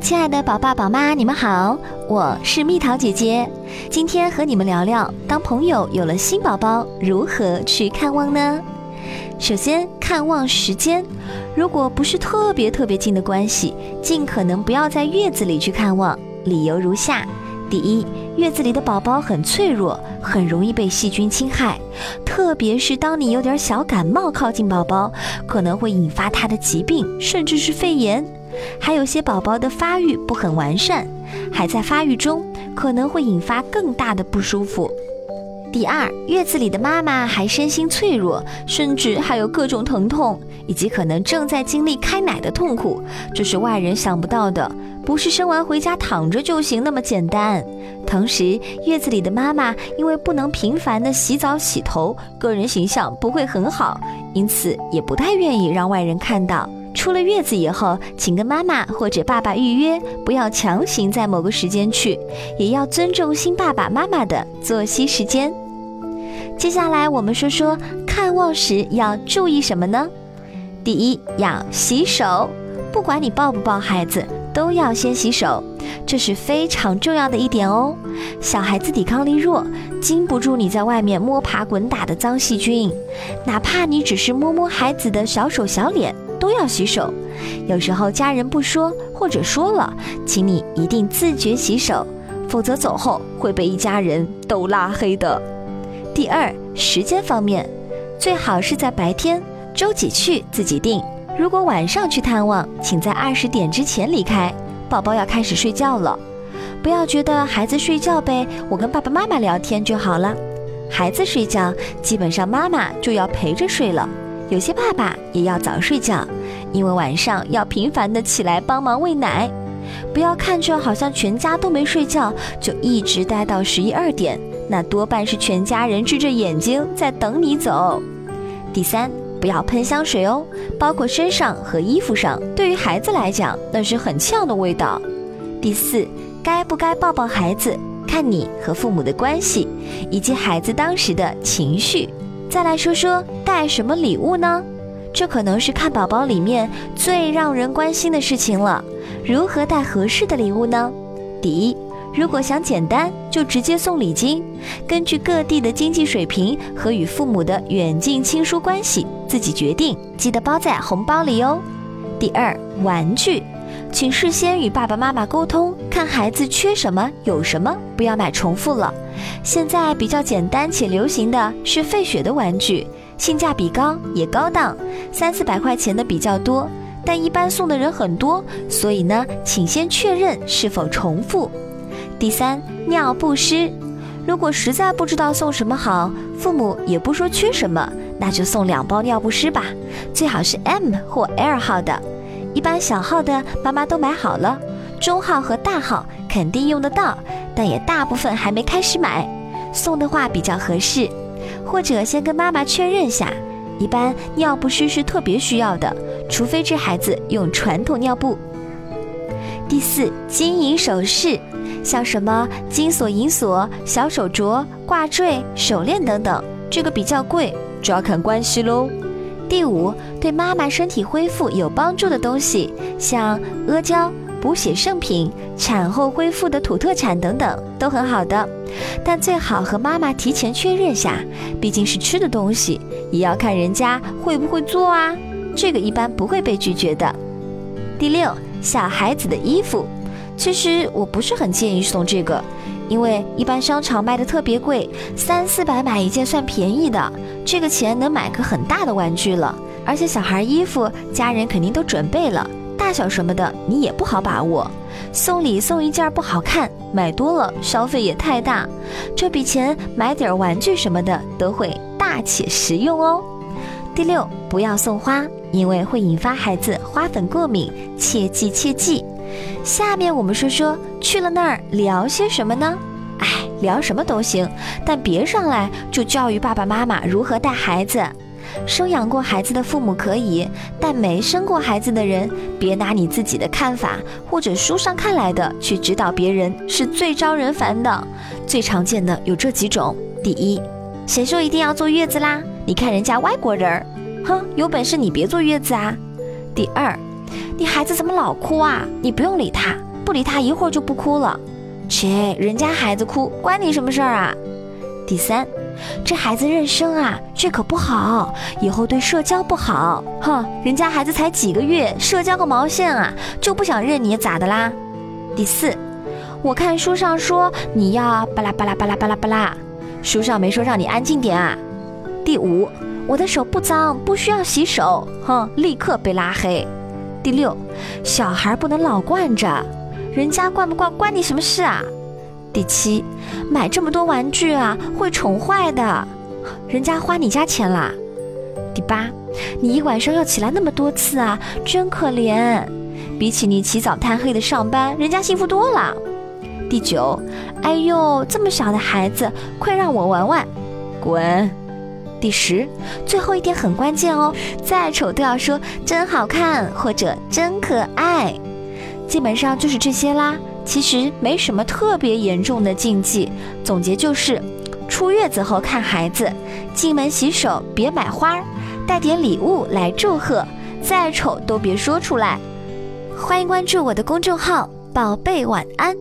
亲爱的宝爸宝妈，你们好，我是蜜桃姐姐。今天和你们聊聊，当朋友有了新宝宝，如何去看望呢？首先，看望时间，如果不是特别特别近的关系，尽可能不要在月子里去看望。理由如下：第一，月子里的宝宝很脆弱，很容易被细菌侵害，特别是当你有点小感冒靠近宝宝，可能会引发他的疾病，甚至是肺炎。还有些宝宝的发育不很完善，还在发育中，可能会引发更大的不舒服。第二，月子里的妈妈还身心脆弱，甚至还有各种疼痛，以及可能正在经历开奶的痛苦，这是外人想不到的，不是生完回家躺着就行那么简单。同时，月子里的妈妈因为不能频繁的洗澡洗头，个人形象不会很好，因此也不太愿意让外人看到。出了月子以后，请跟妈妈或者爸爸预约，不要强行在某个时间去，也要尊重新爸爸妈妈的作息时间。接下来我们说说看望时要注意什么呢？第一，要洗手，不管你抱不抱孩子，都要先洗手，这是非常重要的一点哦。小孩子抵抗力弱，经不住你在外面摸爬滚打的脏细菌，哪怕你只是摸摸孩子的小手小脸。都要洗手，有时候家人不说或者说了，请你一定自觉洗手，否则走后会被一家人都拉黑的。第二，时间方面，最好是在白天，周几去自己定。如果晚上去探望，请在二十点之前离开，宝宝要开始睡觉了。不要觉得孩子睡觉呗，我跟爸爸妈妈聊天就好了。孩子睡觉，基本上妈妈就要陪着睡了。有些爸爸也要早睡觉，因为晚上要频繁的起来帮忙喂奶。不要看着好像全家都没睡觉，就一直待到十一二点，那多半是全家人睁着眼睛在等你走。第三，不要喷香水哦，包括身上和衣服上，对于孩子来讲那是很呛的味道。第四，该不该抱抱孩子，看你和父母的关系，以及孩子当时的情绪。再来说说带什么礼物呢？这可能是看宝宝里面最让人关心的事情了。如何带合适的礼物呢？第一，如果想简单，就直接送礼金，根据各地的经济水平和与父母的远近亲疏关系自己决定，记得包在红包里哦。第二，玩具。请事先与爸爸妈妈沟通，看孩子缺什么，有什么，不要买重复了。现在比较简单且流行的是费雪的玩具，性价比高也高档，三四百块钱的比较多，但一般送的人很多，所以呢，请先确认是否重复。第三，尿不湿，如果实在不知道送什么好，父母也不说缺什么，那就送两包尿不湿吧，最好是 M 或 L 号的。一般小号的妈妈都买好了，中号和大号肯定用得到，但也大部分还没开始买，送的话比较合适，或者先跟妈妈确认下。一般尿不湿是特别需要的，除非这孩子用传统尿布。第四，金银首饰，像什么金锁、银锁、小手镯、挂坠、手链等等，这个比较贵，主要看关系喽。第五，对妈妈身体恢复有帮助的东西，像阿胶、补血圣品、产后恢复的土特产等等，都很好的。但最好和妈妈提前确认下，毕竟是吃的东西，也要看人家会不会做啊。这个一般不会被拒绝的。第六，小孩子的衣服，其实我不是很建议送这个。因为一般商场卖的特别贵，三四百买一件算便宜的，这个钱能买个很大的玩具了。而且小孩衣服家人肯定都准备了，大小什么的你也不好把握。送礼送一件不好看，买多了消费也太大，这笔钱买点玩具什么的都会大且实用哦。第六，不要送花，因为会引发孩子花粉过敏，切记切记。下面我们说说去了那儿聊些什么呢？哎，聊什么都行，但别上来就教育爸爸妈妈如何带孩子。生养过孩子的父母可以，但没生过孩子的人，别拿你自己的看法或者书上看来的去指导别人，是最招人烦的。最常见的有这几种：第一，谁说一定要坐月子啦？你看人家外国人儿，哼，有本事你别坐月子啊。第二。你孩子怎么老哭啊？你不用理他，不理他，一会儿就不哭了。切，人家孩子哭关你什么事儿啊？第三，这孩子认生啊，这可不好，以后对社交不好。哼，人家孩子才几个月，社交个毛线啊，就不想认你咋的啦？第四，我看书上说你要巴拉巴拉巴拉巴拉巴拉，书上没说让你安静点啊。第五，我的手不脏，不需要洗手。哼，立刻被拉黑。第六，小孩不能老惯着，人家惯不惯关你什么事啊？第七，买这么多玩具啊，会宠坏的，人家花你家钱啦。第八，你一晚上要起来那么多次啊，真可怜，比起你起早贪黑的上班，人家幸福多了。第九，哎呦，这么小的孩子，快让我玩玩，滚。第十，最后一点很关键哦，再丑都要说真好看或者真可爱，基本上就是这些啦。其实没什么特别严重的禁忌，总结就是：出月子后看孩子，进门洗手别买花，带点礼物来祝贺，再丑都别说出来。欢迎关注我的公众号“宝贝晚安”。